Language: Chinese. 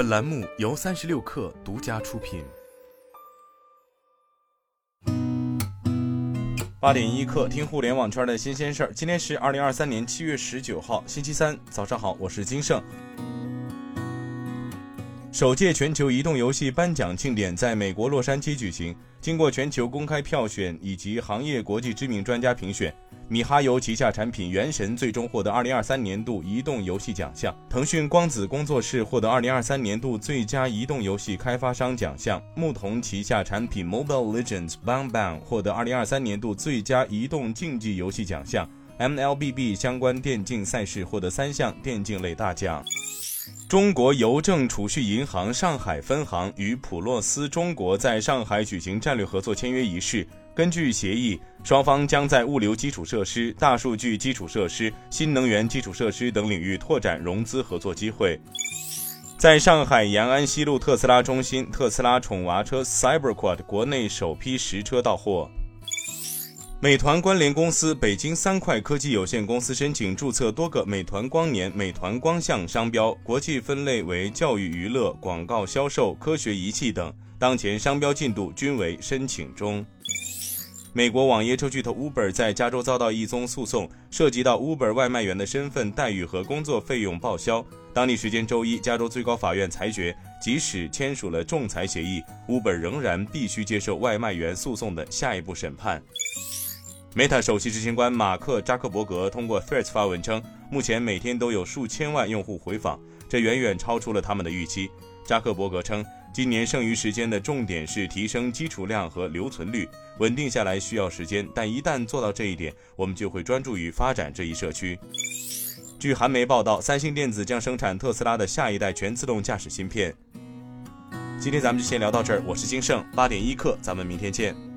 本栏目由三十六氪独家出品。八点一刻，听互联网圈的新鲜事儿。今天是二零二三年七月十九号，星期三，早上好，我是金盛。首届全球移动游戏颁奖庆典在美国洛杉矶举行，经过全球公开票选以及行业国际知名专家评选。米哈游旗下产品《原神》最终获得2023年度移动游戏奖项，腾讯光子工作室获得2023年度最佳移动游戏开发商奖项，牧童旗下产品《Mobile Legends: Bang Bang》获得2023年度最佳移动竞技游戏奖项，MLBB 相关电竞赛事获得三项电竞类大奖。中国邮政储蓄银行上海分行与普洛斯中国在上海举行战略合作签约仪式。根据协议，双方将在物流基础设施、大数据基础设施、新能源基础设施等领域拓展融资合作机会。在上海延安西路特斯拉中心，特斯拉宠娃车 CyberQuad 国内首批实车到货。美团关联公司北京三快科技有限公司申请注册多个美团光年、美团光像商标，国际分类为教育娱乐、广告销售、科学仪器等，当前商标进度均为申请中。美国网约车巨头 Uber 在加州遭到一宗诉讼，涉及到 Uber 外卖员的身份、待遇和工作费用报销。当地时间周一，加州最高法院裁决，即使签署了仲裁协议，Uber 仍然必须接受外卖员诉讼的下一步审判。Meta 首席执行官马克扎克伯格通过 Threads 发文称，目前每天都有数千万用户回访，这远远超出了他们的预期。扎克伯格称。今年剩余时间的重点是提升基础量和留存率，稳定下来需要时间，但一旦做到这一点，我们就会专注于发展这一社区。据韩媒报道，三星电子将生产特斯拉的下一代全自动驾驶芯片。今天咱们就先聊到这儿，我是金盛八点一刻，咱们明天见。